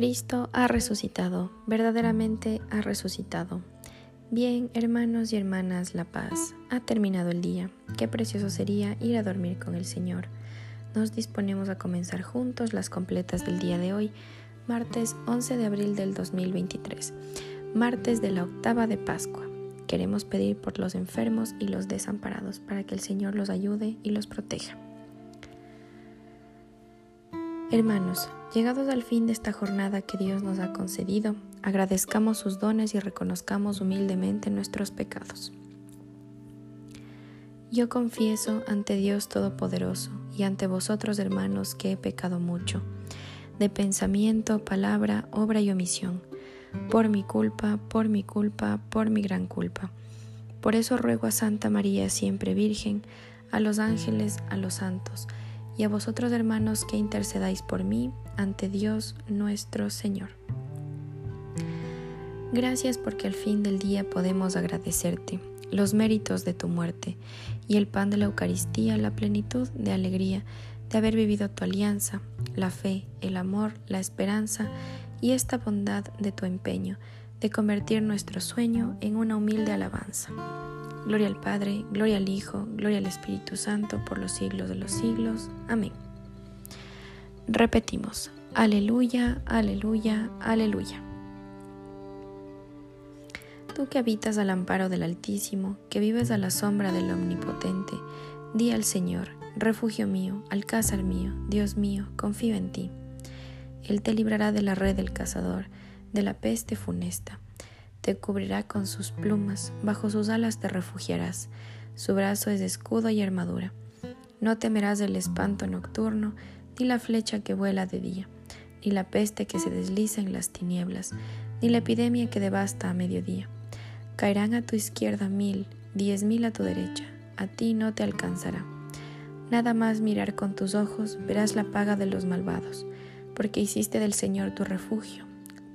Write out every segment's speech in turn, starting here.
Cristo ha resucitado, verdaderamente ha resucitado. Bien, hermanos y hermanas, la paz. Ha terminado el día. Qué precioso sería ir a dormir con el Señor. Nos disponemos a comenzar juntos las completas del día de hoy, martes 11 de abril del 2023, martes de la octava de Pascua. Queremos pedir por los enfermos y los desamparados para que el Señor los ayude y los proteja. Hermanos, llegados al fin de esta jornada que Dios nos ha concedido, agradezcamos sus dones y reconozcamos humildemente nuestros pecados. Yo confieso ante Dios Todopoderoso y ante vosotros, hermanos, que he pecado mucho, de pensamiento, palabra, obra y omisión, por mi culpa, por mi culpa, por mi gran culpa. Por eso ruego a Santa María, siempre Virgen, a los ángeles, a los santos, y a vosotros hermanos que intercedáis por mí ante Dios nuestro Señor. Gracias porque al fin del día podemos agradecerte los méritos de tu muerte y el pan de la Eucaristía, la plenitud de alegría de haber vivido tu alianza, la fe, el amor, la esperanza y esta bondad de tu empeño de convertir nuestro sueño en una humilde alabanza. Gloria al Padre, gloria al Hijo, gloria al Espíritu Santo por los siglos de los siglos. Amén. Repetimos, aleluya, aleluya, aleluya. Tú que habitas al amparo del Altísimo, que vives a la sombra del Omnipotente, di al Señor, refugio mío, alcázar mío, Dios mío, confío en ti. Él te librará de la red del cazador, de la peste funesta te cubrirá con sus plumas, bajo sus alas te refugiarás, su brazo es escudo y armadura. No temerás del espanto nocturno, ni la flecha que vuela de día, ni la peste que se desliza en las tinieblas, ni la epidemia que devasta a mediodía. Caerán a tu izquierda mil, diez mil a tu derecha, a ti no te alcanzará. Nada más mirar con tus ojos verás la paga de los malvados, porque hiciste del Señor tu refugio,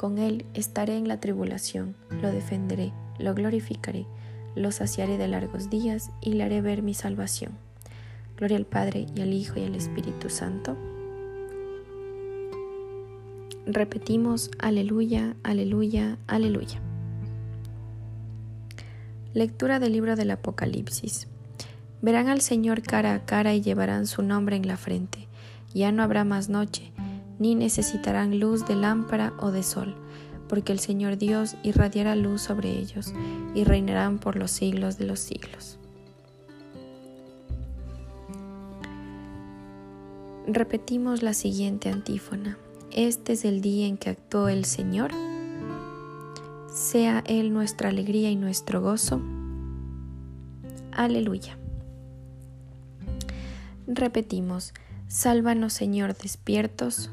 Con él estaré en la tribulación, lo defenderé lo glorificaré, lo saciaré de largos días y le haré ver mi salvación. Gloria al Padre y al Hijo y al Espíritu Santo. Repetimos, aleluya, aleluya, aleluya. Lectura del libro del Apocalipsis. Verán al Señor cara a cara y llevarán su nombre en la frente. Ya no habrá más noche, ni necesitarán luz de lámpara o de sol porque el Señor Dios irradiará luz sobre ellos y reinarán por los siglos de los siglos. Repetimos la siguiente antífona. Este es el día en que actuó el Señor. Sea Él nuestra alegría y nuestro gozo. Aleluya. Repetimos, sálvanos Señor despiertos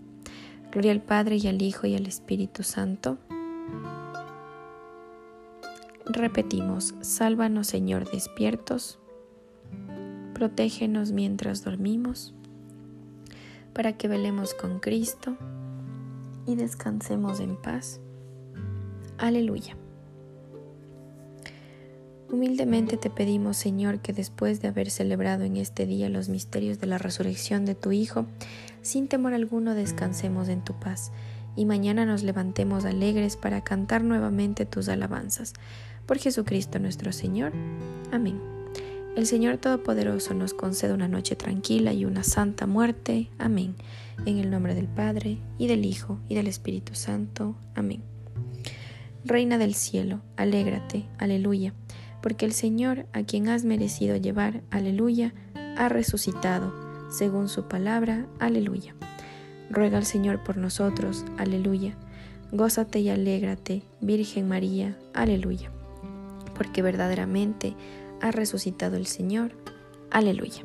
Gloria al Padre y al Hijo y al Espíritu Santo. Repetimos, sálvanos Señor despiertos, protégenos mientras dormimos, para que velemos con Cristo y descansemos en paz. Aleluya. Humildemente te pedimos, Señor, que después de haber celebrado en este día los misterios de la resurrección de tu Hijo, sin temor alguno descansemos en tu paz, y mañana nos levantemos alegres para cantar nuevamente tus alabanzas. Por Jesucristo nuestro Señor. Amén. El Señor Todopoderoso nos concede una noche tranquila y una santa muerte. Amén. En el nombre del Padre, y del Hijo, y del Espíritu Santo. Amén. Reina del cielo, alégrate, aleluya, porque el Señor, a quien has merecido llevar, aleluya, ha resucitado, según su palabra, aleluya. Ruega al Señor por nosotros, aleluya. Gózate y alégrate, Virgen María, aleluya. Porque verdaderamente ha resucitado el Señor, aleluya.